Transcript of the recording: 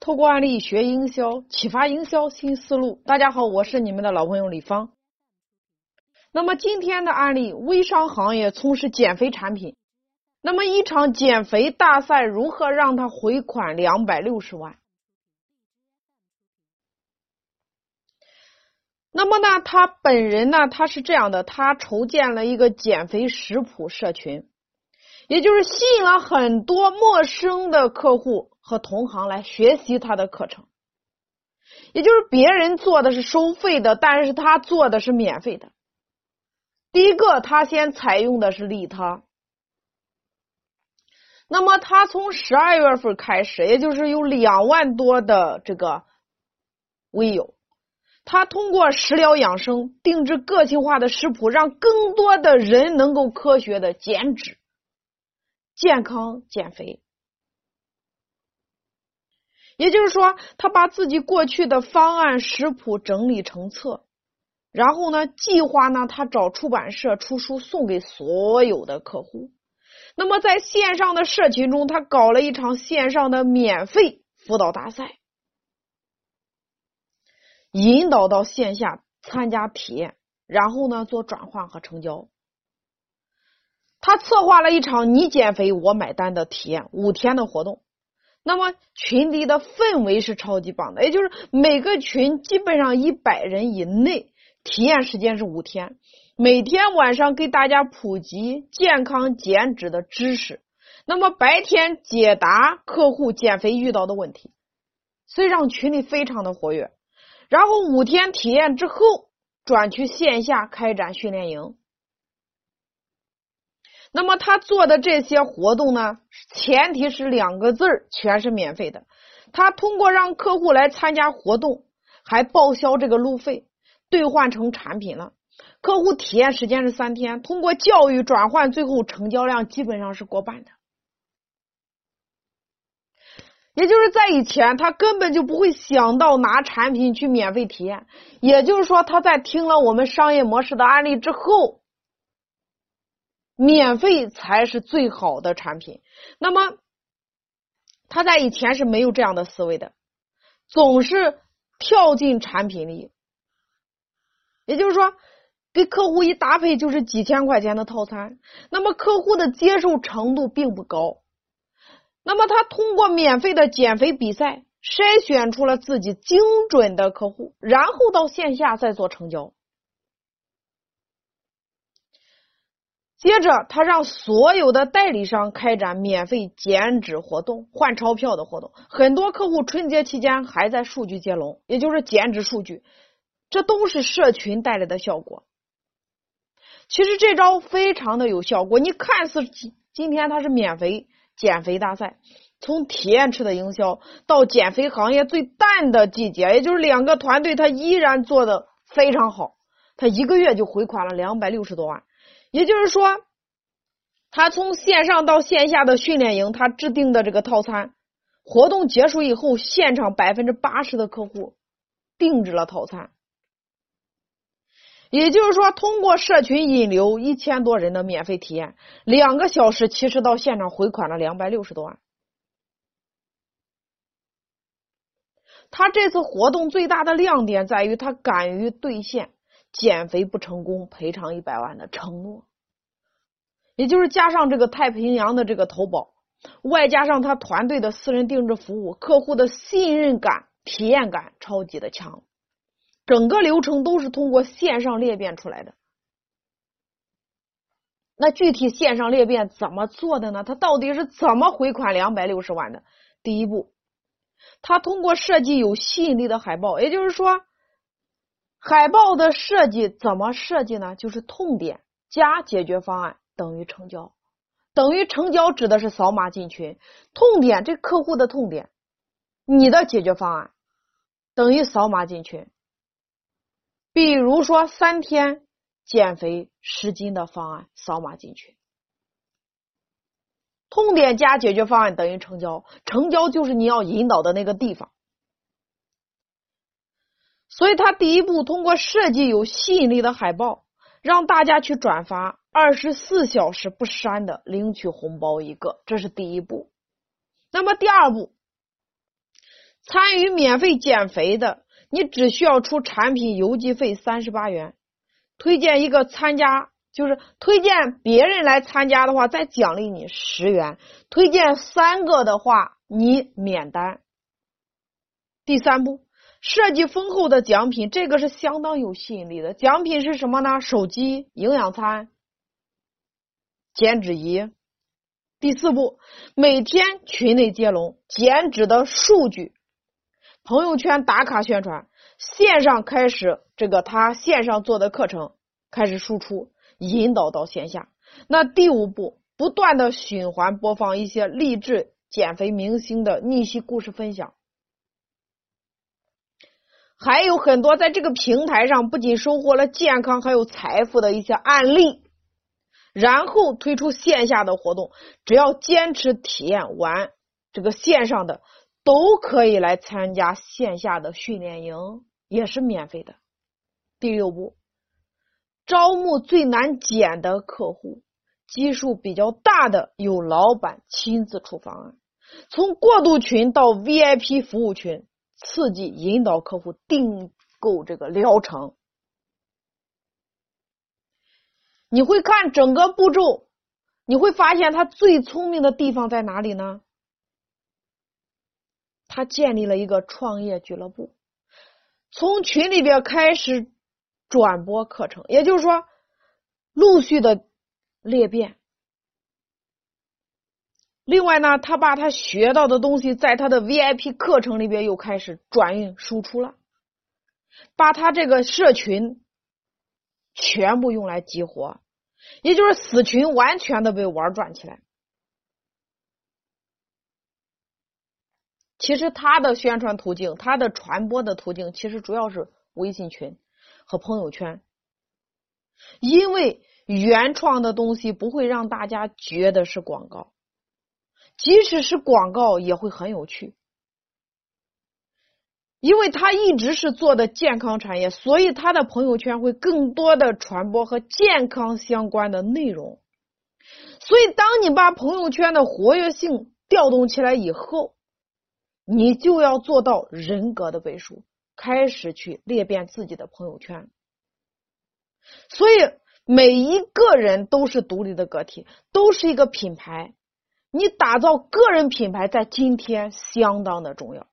透过案例学营销，启发营销新思路。大家好，我是你们的老朋友李芳。那么今天的案例，微商行业从事减肥产品，那么一场减肥大赛如何让他回款两百六十万？那么呢，他本人呢，他是这样的，他筹建了一个减肥食谱社群，也就是吸引了很多陌生的客户和同行来学习他的课程，也就是别人做的是收费的，但是他做的是免费的。第一个，他先采用的是利他，那么他从十二月份开始，也就是有两万多的这个微友。他通过食疗养生定制个性化的食谱，让更多的人能够科学的减脂、健康减肥。也就是说，他把自己过去的方案食谱整理成册，然后呢，计划呢，他找出版社出书送给所有的客户。那么，在线上的社群中，他搞了一场线上的免费辅导大赛。引导到线下参加体验，然后呢做转换和成交。他策划了一场你减肥我买单的体验五天的活动。那么群里的氛围是超级棒的，也就是每个群基本上一百人以内，体验时间是五天，每天晚上给大家普及健康减脂的知识，那么白天解答客户减肥遇到的问题，所以让群里非常的活跃。然后五天体验之后，转去线下开展训练营。那么他做的这些活动呢，前提是两个字儿，全是免费的。他通过让客户来参加活动，还报销这个路费，兑换成产品了。客户体验时间是三天，通过教育转换，最后成交量基本上是过半的。也就是在以前，他根本就不会想到拿产品去免费体验。也就是说，他在听了我们商业模式的案例之后，免费才是最好的产品。那么，他在以前是没有这样的思维的，总是跳进产品里。也就是说，给客户一搭配就是几千块钱的套餐，那么客户的接受程度并不高。那么他通过免费的减肥比赛筛选出了自己精准的客户，然后到线下再做成交。接着，他让所有的代理商开展免费减脂活动、换钞票的活动。很多客户春节期间还在数据接龙，也就是减脂数据，这都是社群带来的效果。其实这招非常的有效果。你看似今今天它是免费。减肥大赛，从体验式的营销到减肥行业最淡的季节，也就是两个团队，他依然做的非常好。他一个月就回款了两百六十多万，也就是说，他从线上到线下的训练营，他制定的这个套餐活动结束以后，现场百分之八十的客户定制了套餐。也就是说，通过社群引流一千多人的免费体验，两个小时其实到现场回款了两百六十多万。他这次活动最大的亮点在于他敢于兑现减肥不成功赔偿一百万的承诺，也就是加上这个太平洋的这个投保，外加上他团队的私人定制服务，客户的信任感、体验感超级的强。整个流程都是通过线上裂变出来的。那具体线上裂变怎么做的呢？他到底是怎么回款两百六十万的？第一步，他通过设计有吸引力的海报，也就是说，海报的设计怎么设计呢？就是痛点加解决方案等于成交，等于成交指的是扫码进群，痛点这客户的痛点，你的解决方案等于扫码进群。比如说三天减肥十斤的方案，扫码进群，痛点加解决方案等于成交，成交就是你要引导的那个地方。所以他第一步通过设计有吸引力的海报，让大家去转发，二十四小时不删的领取红包一个，这是第一步。那么第二步，参与免费减肥的，你只需要出产品邮寄费三十八元。推荐一个参加，就是推荐别人来参加的话，再奖励你十元。推荐三个的话，你免单。第三步，设计丰厚的奖品，这个是相当有吸引力的。奖品是什么呢？手机、营养餐、减脂仪。第四步，每天群内接龙，减脂的数据，朋友圈打卡宣传，线上开始这个他线上做的课程开始输出，引导到线下。那第五步，不断的循环播放一些励志减肥明星的逆袭故事分享，还有很多在这个平台上不仅收获了健康，还有财富的一些案例。然后推出线下的活动，只要坚持体验完这个线上的，都可以来参加线下的训练营，也是免费的。第六步，招募最难减的客户，基数比较大的，由老板亲自出方案，从过渡群到 VIP 服务群，刺激引导客户订购这个疗程。你会看整个步骤，你会发现他最聪明的地方在哪里呢？他建立了一个创业俱乐部，从群里边开始转播课程，也就是说，陆续的裂变。另外呢，他把他学到的东西在他的 VIP 课程里边又开始转运输出了，把他这个社群。全部用来激活，也就是死群完全的被玩转起来。其实他的宣传途径，他的传播的途径，其实主要是微信群和朋友圈，因为原创的东西不会让大家觉得是广告，即使是广告也会很有趣。因为他一直是做的健康产业，所以他的朋友圈会更多的传播和健康相关的内容。所以，当你把朋友圈的活跃性调动起来以后，你就要做到人格的背书，开始去裂变自己的朋友圈。所以，每一个人都是独立的个体，都是一个品牌。你打造个人品牌，在今天相当的重要。